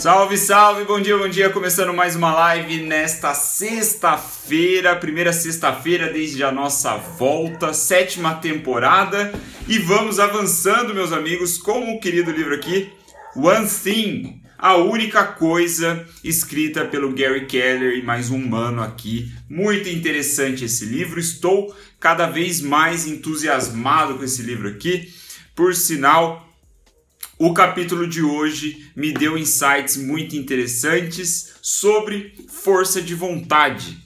Salve, salve, bom dia, bom dia. Começando mais uma live nesta sexta-feira, primeira sexta-feira desde a nossa volta, sétima temporada. E vamos avançando, meus amigos, com o querido livro aqui, One Thing, a única coisa, escrita pelo Gary Keller e mais um mano aqui. Muito interessante esse livro, estou cada vez mais entusiasmado com esse livro aqui. Por sinal, o capítulo de hoje me deu insights muito interessantes sobre força de vontade.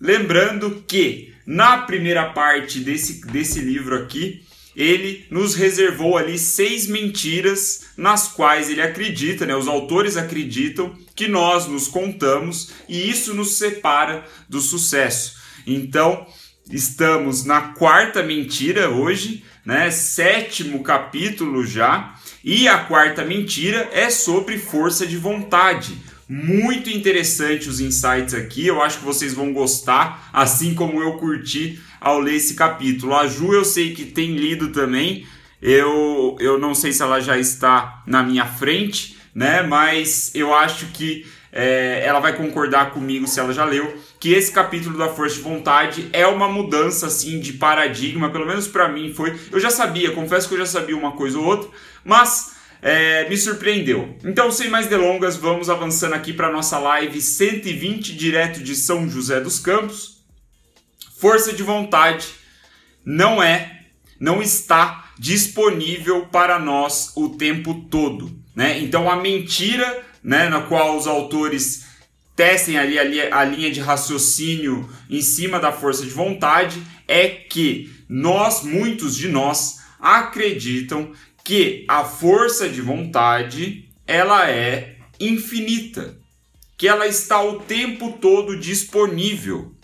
Lembrando que na primeira parte desse, desse livro aqui, ele nos reservou ali seis mentiras nas quais ele acredita, né? Os autores acreditam que nós nos contamos e isso nos separa do sucesso. Então, estamos na quarta mentira hoje, né? Sétimo capítulo já e a quarta mentira é sobre força de vontade. Muito interessante os insights aqui, eu acho que vocês vão gostar, assim como eu curti ao ler esse capítulo. A Ju eu sei que tem lido também, eu, eu não sei se ela já está na minha frente, né? Mas eu acho que é, ela vai concordar comigo se ela já leu que esse capítulo da força de vontade é uma mudança assim de paradigma, pelo menos para mim foi. Eu já sabia, confesso que eu já sabia uma coisa ou outra, mas é, me surpreendeu. Então, sem mais delongas, vamos avançando aqui para nossa live 120 direto de São José dos Campos. Força de vontade não é, não está disponível para nós o tempo todo, né? Então a mentira, né, na qual os autores testem ali a, linha de raciocínio em cima da força de vontade é que nós, muitos de nós, acreditam que a força de vontade ela é infinita, que ela está o tempo todo disponível.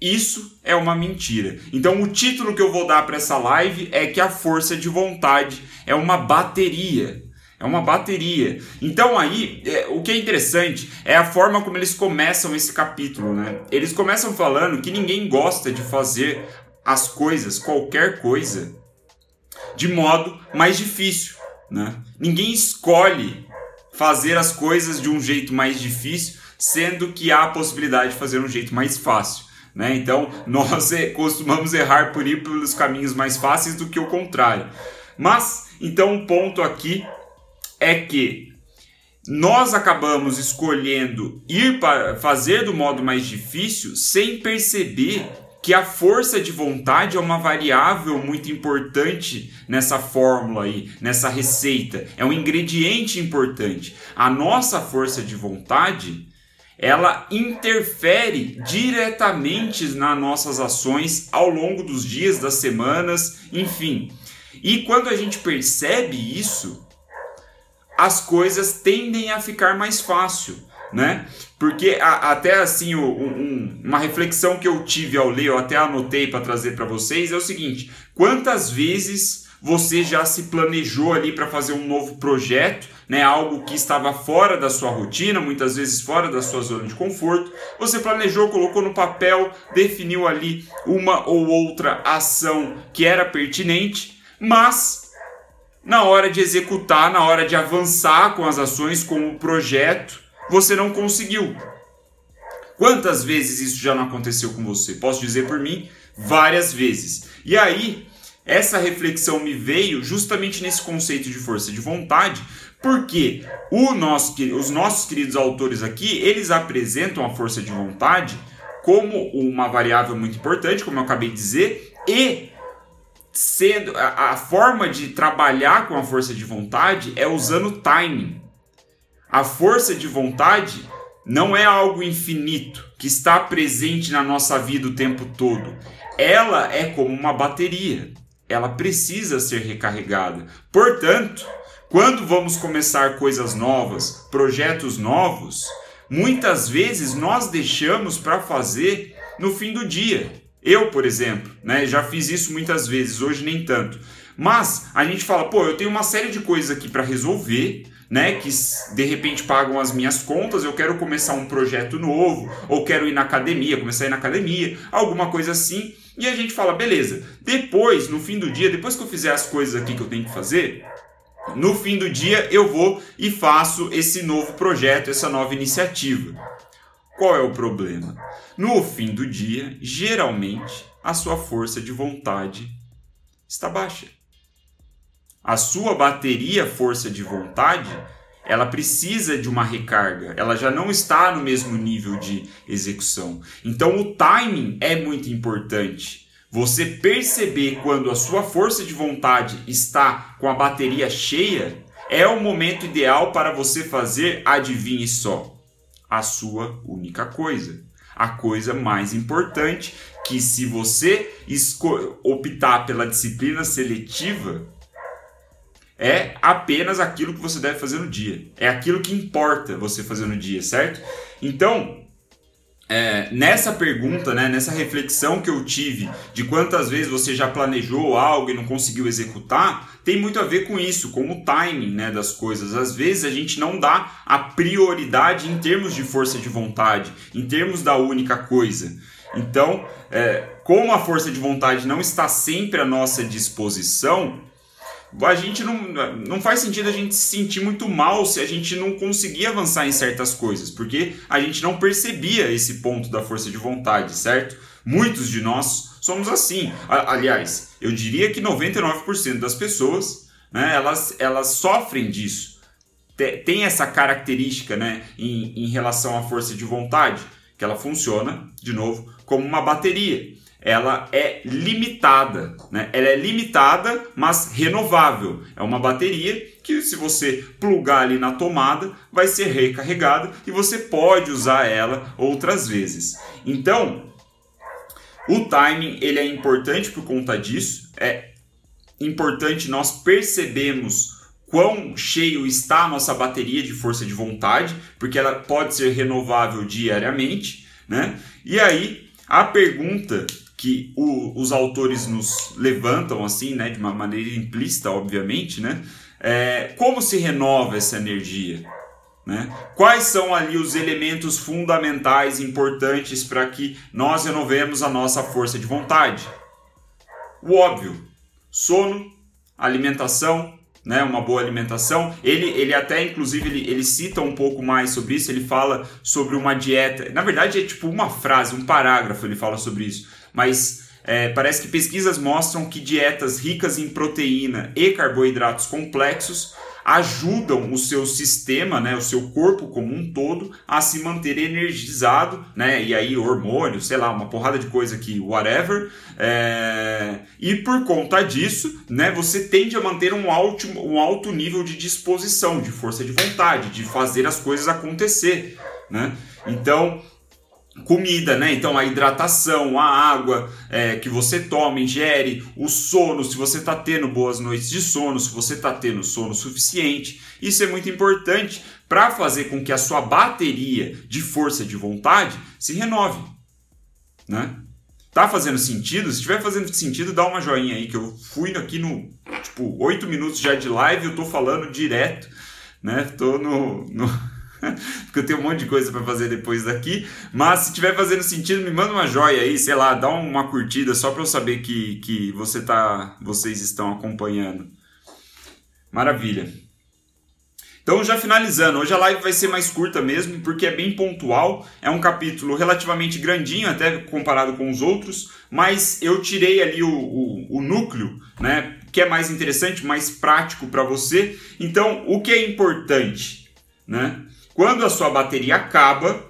Isso é uma mentira. Então, o título que eu vou dar para essa live é que a força de vontade é uma bateria. É uma bateria. Então aí, é, o que é interessante é a forma como eles começam esse capítulo, né? Eles começam falando que ninguém gosta de fazer as coisas, qualquer coisa, de modo mais difícil, né? Ninguém escolhe fazer as coisas de um jeito mais difícil, sendo que há a possibilidade de fazer um jeito mais fácil. Né? Então, nós costumamos errar por ir pelos caminhos mais fáceis do que o contrário. Mas, então, um ponto aqui é que nós acabamos escolhendo ir para fazer do modo mais difícil sem perceber que a força de vontade é uma variável muito importante nessa fórmula aí, nessa receita. É um ingrediente importante. A nossa força de vontade, ela interfere diretamente nas nossas ações ao longo dos dias, das semanas, enfim. E quando a gente percebe isso, as coisas tendem a ficar mais fácil, né? Porque a, até assim, o, um, uma reflexão que eu tive ao ler, eu até anotei para trazer para vocês, é o seguinte: quantas vezes você já se planejou ali para fazer um novo projeto, né? Algo que estava fora da sua rotina, muitas vezes fora da sua zona de conforto. Você planejou, colocou no papel, definiu ali uma ou outra ação que era pertinente, mas na hora de executar, na hora de avançar com as ações, com o projeto, você não conseguiu. Quantas vezes isso já não aconteceu com você? Posso dizer por mim, várias vezes. E aí, essa reflexão me veio justamente nesse conceito de força de vontade, porque nosso, os nossos queridos autores aqui, eles apresentam a força de vontade como uma variável muito importante, como eu acabei de dizer, e sendo a, a, forma de trabalhar com a força de vontade é usando timing. A força de vontade não é algo infinito que está presente na nossa vida o tempo todo. Ela é como uma bateria. Ela precisa ser recarregada. Portanto, quando vamos começar coisas novas, projetos novos, muitas vezes nós deixamos para fazer no fim do dia. Eu, por exemplo, né, já fiz isso muitas vezes, hoje nem tanto. Mas a gente fala, pô, eu tenho uma série de coisas aqui para resolver, né, que de repente pagam as minhas contas, eu quero começar um projeto novo, ou quero ir na academia, começar a ir na academia, alguma coisa assim. E a gente fala, beleza, depois, no fim do dia, depois que eu fizer as coisas aqui que eu tenho que fazer, no fim do dia eu vou e faço esse novo projeto, essa nova iniciativa. Qual é o problema? No fim do dia, geralmente, a sua força de vontade está baixa. A sua bateria força de vontade, ela precisa de uma recarga, ela já não está no mesmo nível de execução. Então o timing é muito importante. Você perceber quando a sua força de vontade está com a bateria cheia é o momento ideal para você fazer, adivinhe só, a sua única coisa. A coisa mais importante que se você optar pela disciplina seletiva, é apenas aquilo que você deve fazer no dia. É aquilo que importa você fazer no dia, certo? Então, é, nessa pergunta, né, nessa reflexão que eu tive de quantas vezes você já planejou algo e não conseguiu executar, tem muito a ver com isso, com o timing né, das coisas. Às vezes a gente não dá a prioridade em termos de força de vontade, em termos da única coisa. Então, é, como a força de vontade não está sempre à nossa disposição, a gente não, não faz sentido a gente se sentir muito mal se a gente não conseguir avançar em certas coisas, porque a gente não percebia esse ponto da força de vontade, certo? Muitos de nós somos assim. Aliás, eu diria que 99% das pessoas, né, elas, elas sofrem disso. Tem essa característica né, em, em relação à força de vontade, que ela funciona, de novo, como uma bateria ela é limitada, né? Ela é limitada, mas renovável. É uma bateria que se você plugar ali na tomada, vai ser recarregada e você pode usar ela outras vezes. Então, o timing ele é importante por conta disso. É importante nós percebemos quão cheio está a nossa bateria de força de vontade, porque ela pode ser renovável diariamente, né? E aí a pergunta que o, os autores nos levantam assim, né, de uma maneira implícita, obviamente, né? É, como se renova essa energia? Né? Quais são ali os elementos fundamentais importantes para que nós renovemos a nossa força de vontade? O óbvio: sono, alimentação, né, uma boa alimentação. Ele, ele até, inclusive, ele, ele cita um pouco mais sobre isso. Ele fala sobre uma dieta. Na verdade, é tipo uma frase, um parágrafo. Ele fala sobre isso mas é, parece que pesquisas mostram que dietas ricas em proteína e carboidratos complexos ajudam o seu sistema, né, o seu corpo como um todo, a se manter energizado, né, e aí hormônio, sei lá, uma porrada de coisa aqui, whatever, é... e por conta disso, né, você tende a manter um alto, um alto nível de disposição, de força de vontade, de fazer as coisas acontecer, né, então comida, né? Então a hidratação, a água é, que você toma, ingere, o sono, se você está tendo boas noites de sono, se você está tendo sono suficiente, isso é muito importante para fazer com que a sua bateria de força de vontade se renove, né? Tá fazendo sentido? Se estiver fazendo sentido, dá uma joinha aí que eu fui aqui no tipo 8 minutos já de live, eu tô falando direto, né? Tô no, no porque eu tenho um monte de coisa para fazer depois daqui. Mas se estiver fazendo sentido, me manda uma joia aí, sei lá, dá uma curtida só para eu saber que, que você tá, vocês estão acompanhando. Maravilha. Então, já finalizando, hoje a live vai ser mais curta mesmo, porque é bem pontual. É um capítulo relativamente grandinho, até comparado com os outros, mas eu tirei ali o, o, o núcleo, né? Que é mais interessante, mais prático para você. Então, o que é importante, né? Quando a sua bateria acaba,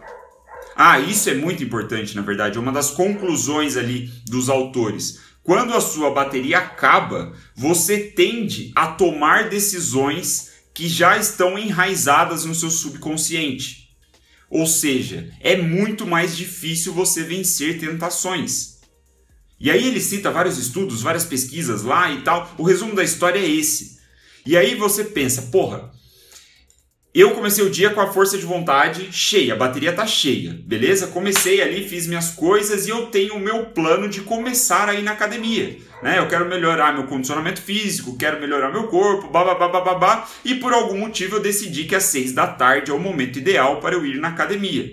ah, isso é muito importante, na verdade, é uma das conclusões ali dos autores. Quando a sua bateria acaba, você tende a tomar decisões que já estão enraizadas no seu subconsciente. Ou seja, é muito mais difícil você vencer tentações. E aí ele cita vários estudos, várias pesquisas lá e tal. O resumo da história é esse. E aí você pensa, porra, eu comecei o dia com a força de vontade cheia, a bateria tá cheia, beleza? Comecei ali, fiz minhas coisas e eu tenho o meu plano de começar a ir na academia, né? Eu quero melhorar meu condicionamento físico, quero melhorar meu corpo, babá, e por algum motivo eu decidi que às seis da tarde é o momento ideal para eu ir na academia.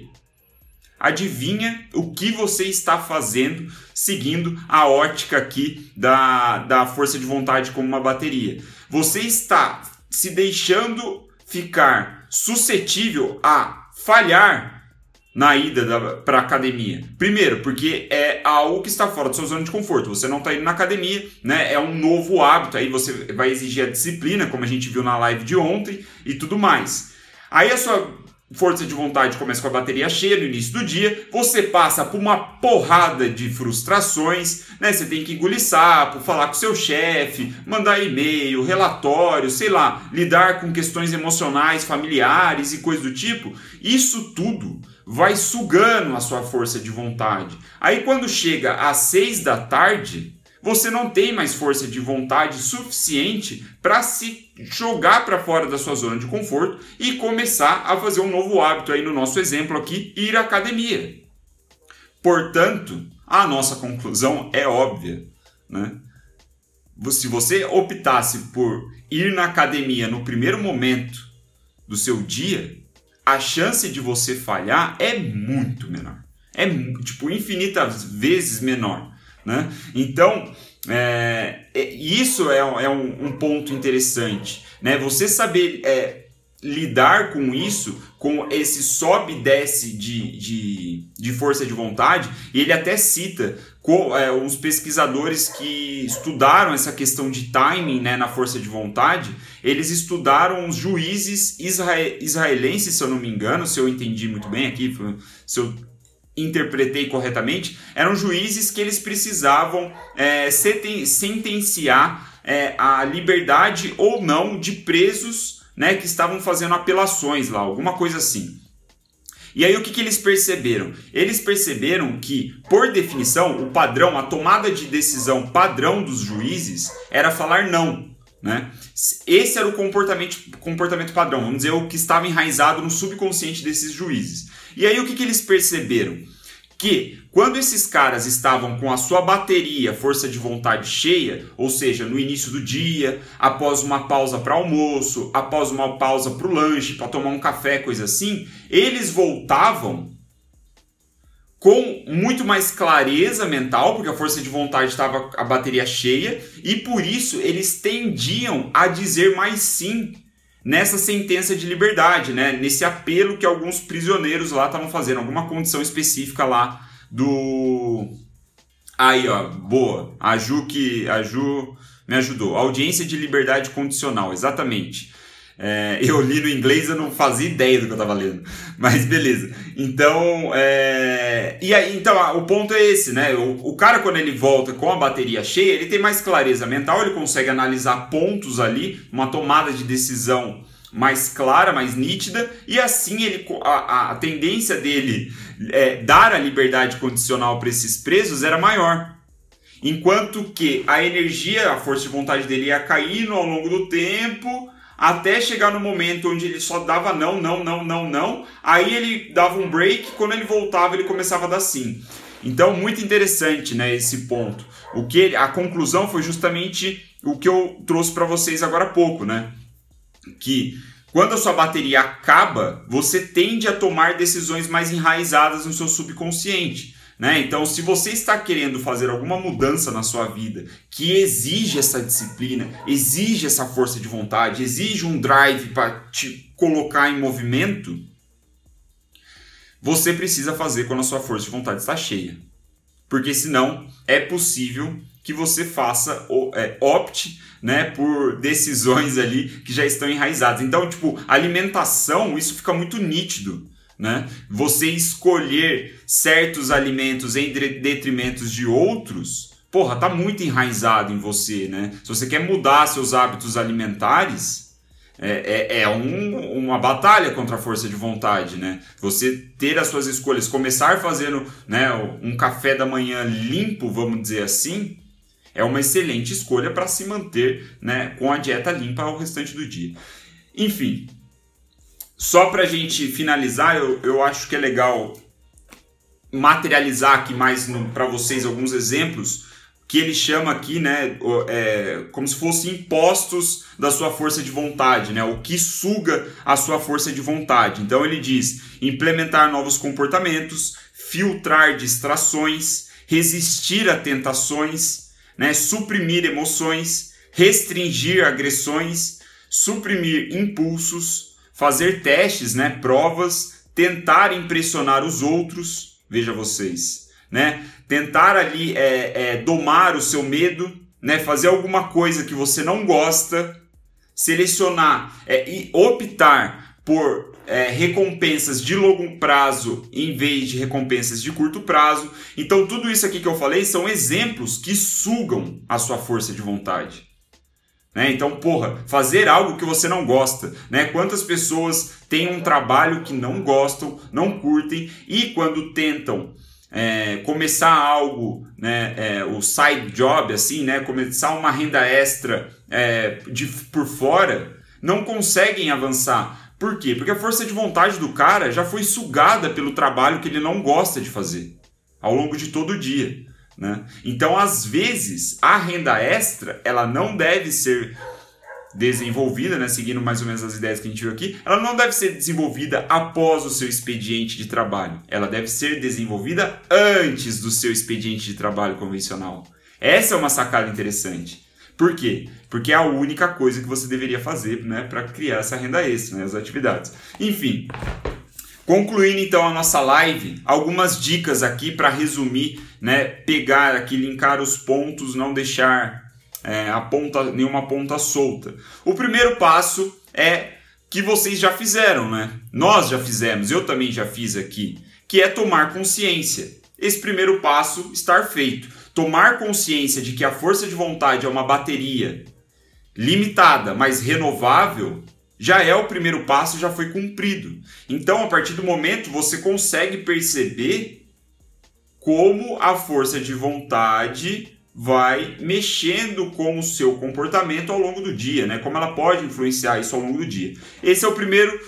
Adivinha o que você está fazendo seguindo a ótica aqui da, da força de vontade como uma bateria? Você está se deixando ficar suscetível a falhar na ida para academia? Primeiro, porque é algo que está fora da sua zona de conforto. Você não está indo na academia, né? É um novo hábito. Aí você vai exigir a disciplina, como a gente viu na live de ontem e tudo mais. Aí a sua força de vontade começa com a bateria cheia no início do dia, você passa por uma porrada de frustrações, né? Você tem que engolir sapo, falar com seu chefe, mandar e-mail, relatório, sei lá, lidar com questões emocionais, familiares e coisas do tipo. Isso tudo vai sugando a sua força de vontade. Aí quando chega às seis da tarde, você não tem mais força de vontade suficiente para se jogar para fora da sua zona de conforto e começar a fazer um novo hábito aí no nosso exemplo aqui, ir à academia. Portanto, a nossa conclusão é óbvia, né? Se você optasse por ir na academia no primeiro momento do seu dia, a chance de você falhar é muito menor. É tipo infinitas vezes menor. Né? Então, é, é, isso é, é um, um, ponto interessante. Né? Você saber é, lidar com isso, com esse sobe e desce de, de, de força de vontade, ele até cita com, é, uns pesquisadores que estudaram essa questão de timing né, na força de vontade, eles estudaram os juízes israelenses, se eu não me engano, se eu entendi muito bem aqui, se eu interpretei corretamente, eram juízes que eles precisavam é, sentenciar é, a liberdade ou não de presos né, que estavam fazendo apelações lá, alguma coisa assim. E aí o que, que eles perceberam? Eles perceberam que, por definição, o padrão, a tomada de decisão padrão dos juízes era falar não. Né? Esse era o comportamento, comportamento padrão, vamos dizer, o que estava enraizado no subconsciente desses juízes. E aí o que, que eles perceberam? Que quando esses caras estavam com a sua bateria, força de vontade cheia, ou seja, no início do dia, após uma pausa para almoço, após uma pausa para o lanche, para tomar um café, coisa assim, eles voltavam com muito mais clareza mental, porque a força de vontade estava a bateria cheia, e por isso eles tendiam a dizer mais sim nessa sentença de liberdade, né? Nesse apelo que alguns prisioneiros lá estavam fazendo, alguma condição específica lá do Aí, ó, boa. A Ju que a Ju me ajudou. Audiência de liberdade condicional, exatamente. É, eu li no inglês, eu não fazia ideia do que eu estava lendo. Mas beleza. Então, é... e aí, então o ponto é esse, né? O, o, cara, quando ele volta com a bateria cheia, ele tem mais clareza mental, ele consegue analisar pontos ali, uma tomada de decisão mais clara, mais nítida, e assim ele, a, a tendência dele é, dar a liberdade condicional para esses presos era maior. Enquanto que a energia, a força de vontade dele ia caindo ao longo do tempo até chegar no momento onde ele só dava não, não, não, não, não. Aí ele dava um break, quando ele voltava ele começava a dar sim. Então, muito interessante, né, esse ponto. O que ele, a conclusão foi justamente o que eu trouxe para vocês agora há pouco, né? Que quando a sua bateria acaba, você tende a tomar decisões mais enraizadas no seu subconsciente. Né? Então, se você está querendo fazer alguma mudança na sua vida que exige essa disciplina, exige essa força de vontade, exige um drive para te colocar em movimento, você precisa fazer quando a sua força de vontade está cheia. Porque senão é possível que você faça, é, opte né, por decisões ali que já estão enraizadas. Então, tipo, alimentação, isso fica muito nítido né? Você escolher certos alimentos em detrimento de outros, porra, tá muito enraizado em você, né? Se você quer mudar seus hábitos alimentares, é, é, é um, uma batalha contra a força de vontade, né? Você ter as suas escolhas, começar fazendo né, um café da manhã limpo, vamos dizer assim, é uma excelente escolha para se manter né, com a dieta limpa ao restante do dia. Enfim, só para a gente finalizar, eu, eu acho que é legal materializar aqui mais para vocês alguns exemplos que ele chama aqui, né, é, como se fossem impostos da sua força de vontade, né, o que suga a sua força de vontade. Então ele diz: implementar novos comportamentos, filtrar distrações, resistir a tentações, né, suprimir emoções, restringir agressões, suprimir impulsos, fazer testes, né, provas, tentar impressionar os outros, veja vocês, né, tentar ali é, é, domar o seu medo, né, fazer alguma coisa que você não gosta, selecionar é, e optar por é, recompensas de longo prazo em vez de recompensas de curto prazo. Então, tudo isso aqui que eu falei são exemplos que sugam a sua força de vontade. Né? Então, porra, fazer algo que você não gosta. Né? Quantas pessoas têm um trabalho que não gostam, não curtem e quando tentam é, começar algo, né, é, o side job, assim, né, começar uma renda extra é, de, por fora, não conseguem avançar. Por quê? Porque a força de vontade do cara já foi sugada pelo trabalho que ele não gosta de fazer ao longo de todo o dia. Né? Então, às vezes, a renda extra ela não deve ser desenvolvida, né, seguindo mais ou menos as ideias que a gente viu aqui, ela não deve ser desenvolvida após o seu expediente de trabalho. Ela deve ser desenvolvida antes do seu expediente de trabalho convencional. Essa é uma sacada interessante. Por quê? Porque é a única coisa que você deveria fazer né, para criar essa renda extra, né, as atividades. Enfim, concluindo então a nossa live, algumas dicas aqui para resumir, né, pegar aqui, linkar os pontos, não deixar é, a ponta, nenhuma ponta solta. O primeiro passo é que vocês já fizeram, né? Nós já fizemos, eu também já fiz aqui, que é tomar consciência. Esse primeiro passo estar feito. Tomar consciência de que a força de vontade é uma bateria limitada, mas renovável, já é o primeiro passo, já foi cumprido. Então, a partir do momento você consegue perceber como a força de vontade vai mexendo com o seu comportamento ao longo do dia, né? Como ela pode influenciar isso ao longo do dia. Esse é o primeiro,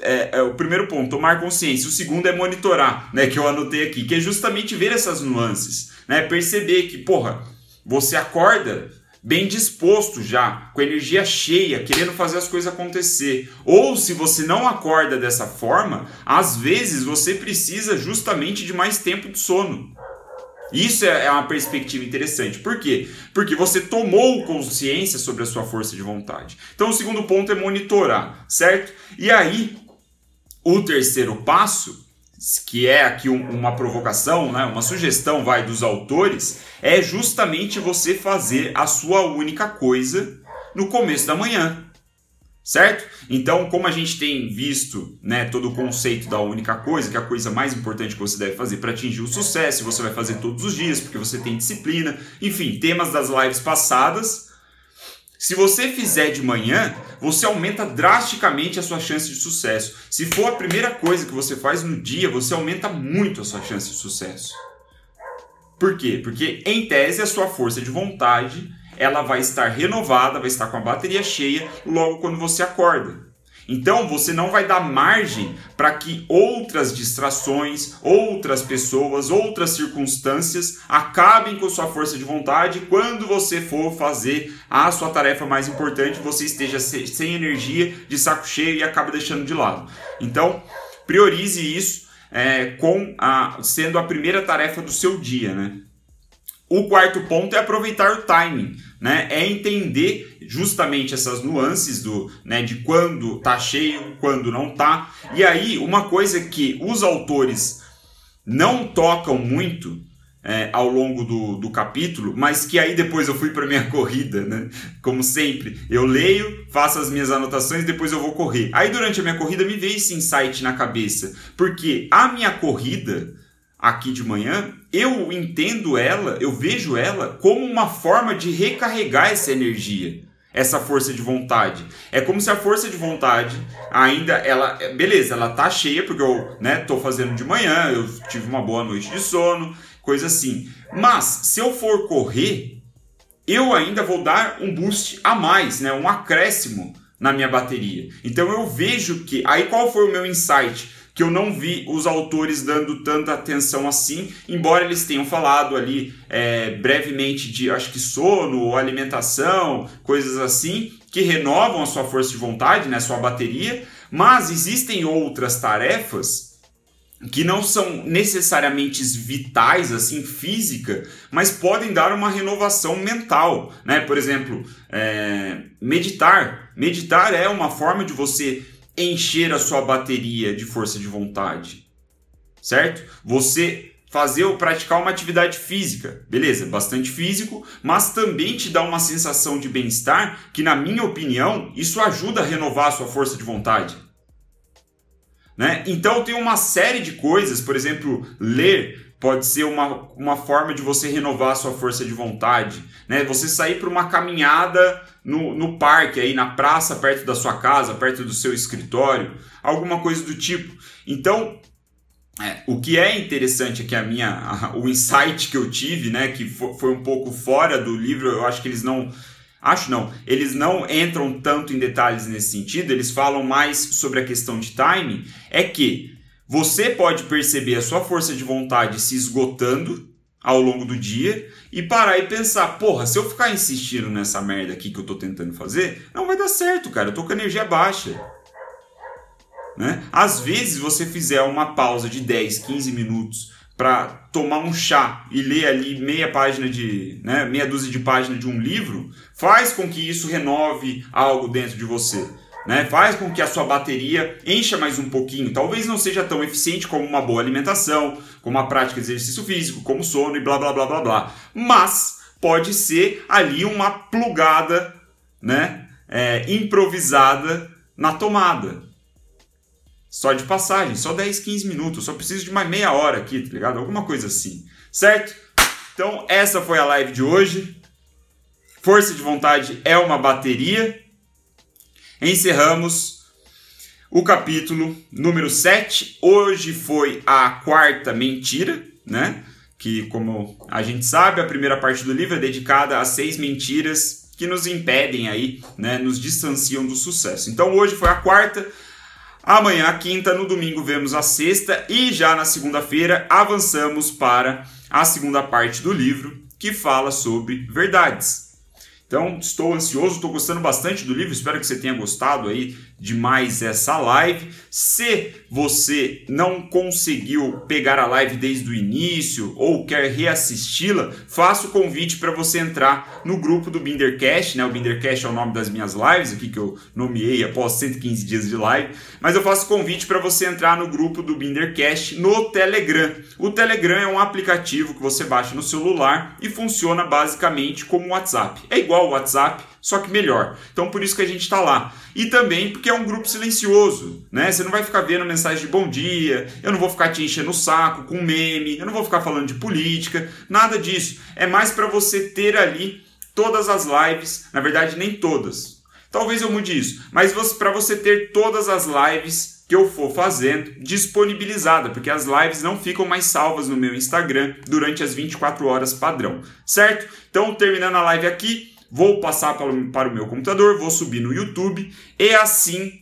é, é, o primeiro ponto, tomar consciência. O segundo é monitorar, né? Que eu anotei aqui, que é justamente ver essas nuances, né? Perceber que, porra, você acorda bem disposto já, com energia cheia, querendo fazer as coisas acontecer. Ou se você não acorda dessa forma, às vezes você precisa justamente de mais tempo de sono. Isso é, é uma perspectiva interessante. Por quê? Porque você tomou consciência sobre a sua força de vontade. Então, o segundo ponto é monitorar, certo? E aí, o terceiro passo, que é aqui uma provocação, né, uma sugestão vai dos autores, é justamente você fazer a sua única coisa no começo da manhã certo? Então, como a gente tem visto, né, todo o conceito da única coisa, que é a coisa mais importante que você deve fazer para atingir o sucesso, você vai fazer todos os dias, porque você tem disciplina, enfim, temas das lives passadas. Se você fizer de manhã, você aumenta drasticamente a sua chance de sucesso. Se for a primeira coisa que você faz no dia, você aumenta muito a sua chance de sucesso. Por quê? Porque, em tese, a sua força de vontade ela vai estar renovada, vai estar com a bateria cheia logo quando você acorda. Então você não vai dar margem para que outras distrações, outras pessoas, outras circunstâncias acabem com sua força de vontade quando você for fazer a sua tarefa mais importante, você esteja sem energia, de saco cheio e acaba deixando de lado. Então priorize isso é, com a, sendo a primeira tarefa do seu dia, né? O quarto ponto é aproveitar o timing, né? É entender justamente essas nuances do, né, de quando tá cheio, quando não tá. E aí, uma coisa que os autores não tocam muito é, ao longo do, do capítulo, mas que aí depois eu fui para minha corrida, né? Como sempre, eu leio, faço as minhas anotações, depois eu vou correr. Aí durante a minha corrida me veio esse insight na cabeça, porque a minha corrida aqui de manhã, eu entendo ela, eu vejo ela como uma forma de recarregar essa energia, essa força de vontade. É como se a força de vontade ainda ela, beleza, ela tá cheia porque eu, né, tô fazendo de manhã, eu tive uma boa noite de sono, coisa assim. Mas se eu for correr, eu ainda vou dar um boost a mais, né, um acréscimo na minha bateria. Então eu vejo que aí qual foi o meu insight? Que eu não vi os autores dando tanta atenção assim, embora eles tenham falado ali é, brevemente de, acho que sono, alimentação, coisas assim, que renovam a sua força de vontade, né, sua bateria, mas existem outras tarefas que não são necessariamente vitais, assim, física, mas podem dar uma renovação mental, né? Por exemplo, é, meditar Meditar é uma forma de você encher a sua bateria de força de vontade, certo? Você fazer ou praticar uma atividade física, beleza? Bastante físico, mas também te dá uma sensação de bem-estar que, na minha opinião, isso ajuda a renovar a sua força de vontade. Né? Então tem uma série de coisas, por exemplo, ler pode ser uma, uma forma de você renovar a sua força de vontade. Né? Você sair para uma caminhada no, no parque, aí na praça, perto da sua casa, perto do seu escritório, alguma coisa do tipo. Então, é, o que é interessante que a minha, a, o insight que eu tive, né, que foi, foi um pouco fora do livro, eu acho que eles não Acho não. Eles não entram tanto em detalhes nesse sentido, eles falam mais sobre a questão de timing. É que você pode perceber a sua força de vontade se esgotando ao longo do dia e parar e pensar: porra, se eu ficar insistindo nessa merda aqui que eu tô tentando fazer, não vai dar certo, cara. Eu tô com energia baixa. Né? Às vezes você fizer uma pausa de 10, 15 minutos para tomar um chá e ler ali meia página de, né, meia dúzia de páginas de um livro, faz com que isso renove algo dentro de você. Né? Faz com que a sua bateria encha mais um pouquinho. Talvez não seja tão eficiente como uma boa alimentação, como a prática de exercício físico, como sono e blá blá blá blá blá. Mas pode ser ali uma plugada, né? É, improvisada na tomada. Só de passagem, só 10, 15 minutos. Só preciso de uma meia hora aqui, tá ligado? Alguma coisa assim, certo? Então, essa foi a live de hoje. Força de vontade é uma bateria. Encerramos o capítulo número 7. Hoje foi a quarta mentira, né? Que, como a gente sabe, a primeira parte do livro é dedicada a seis mentiras que nos impedem aí, né? Nos distanciam do sucesso. Então, hoje foi a quarta. Amanhã, a quinta, no domingo, vemos a sexta e já na segunda-feira avançamos para a segunda parte do livro que fala sobre verdades. Então, estou ansioso, estou gostando bastante do livro, espero que você tenha gostado aí demais essa live. Se você não conseguiu pegar a live desde o início ou quer reassisti-la, faço o convite para você entrar no grupo do Bindercast, né? O Bindercast é o nome das minhas lives aqui que eu nomeei após 115 dias de live, mas eu faço convite para você entrar no grupo do Bindercast no Telegram. O Telegram é um aplicativo que você baixa no celular e funciona basicamente como o WhatsApp. É igual o WhatsApp, só que melhor. Então por isso que a gente está lá. E também porque é um grupo silencioso, né? Você não vai ficar vendo mensagem de bom dia, eu não vou ficar te enchendo o saco com meme, eu não vou ficar falando de política, nada disso. É mais para você ter ali todas as lives, na verdade nem todas. Talvez eu mude isso, mas para você ter todas as lives que eu for fazendo disponibilizada, porque as lives não ficam mais salvas no meu Instagram durante as 24 horas padrão, certo? Então, terminando a live aqui, vou passar para o, meu computador, vou subir no YouTube e assim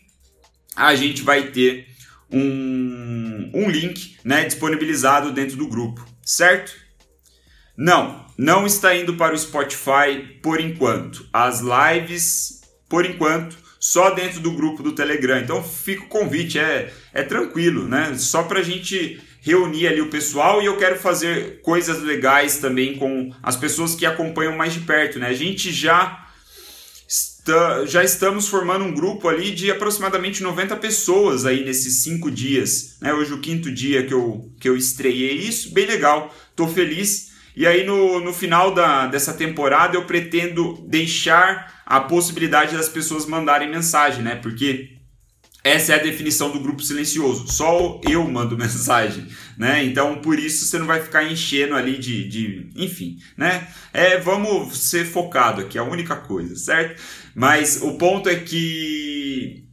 a gente vai ter um, um link né, disponibilizado dentro do grupo, certo? Não, não está indo para o Spotify por enquanto. As lives, por enquanto, só dentro do grupo do Telegram. Então fica o convite, é, é tranquilo, né? Só para a gente reunir ali o pessoal e eu quero fazer coisas legais também com as pessoas que acompanham mais de perto, né? A gente já está, já estamos formando um grupo ali de aproximadamente 90 pessoas aí nesses cinco dias, né? Hoje o quinto dia que eu, que eu estreiei isso, bem legal, tô feliz. E aí no, no final da, dessa temporada eu pretendo deixar a possibilidade das pessoas mandarem mensagem, né? Porque essa é a definição do grupo silencioso. Só eu mando mensagem, né? Então, por isso você não vai ficar enchendo ali de, de enfim, né? É, vamos ser focado aqui, é a única coisa, certo? Mas o ponto é que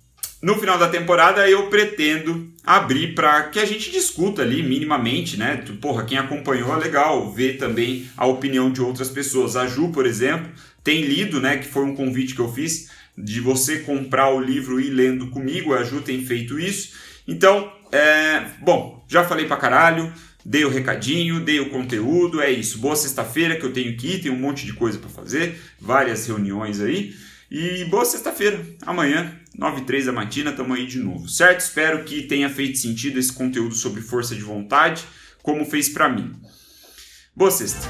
no final da temporada eu pretendo abrir para que a gente discuta ali minimamente, né? Porra, quem acompanhou é legal ver também a opinião de outras pessoas. A Ju, por exemplo, tem lido, né? Que foi um convite que eu fiz de você comprar o livro e ir lendo comigo, a Ju tem feito isso. Então, é, bom, já falei pra caralho, dei o recadinho, dei o conteúdo, é isso. Boa sexta-feira que eu tenho que ir, tem um monte de coisa para fazer, várias reuniões aí. E boa sexta-feira, amanhã, 9 e 3 da matina, tamo aí de novo, certo? Espero que tenha feito sentido esse conteúdo sobre força de vontade, como fez para mim. Boa sexta!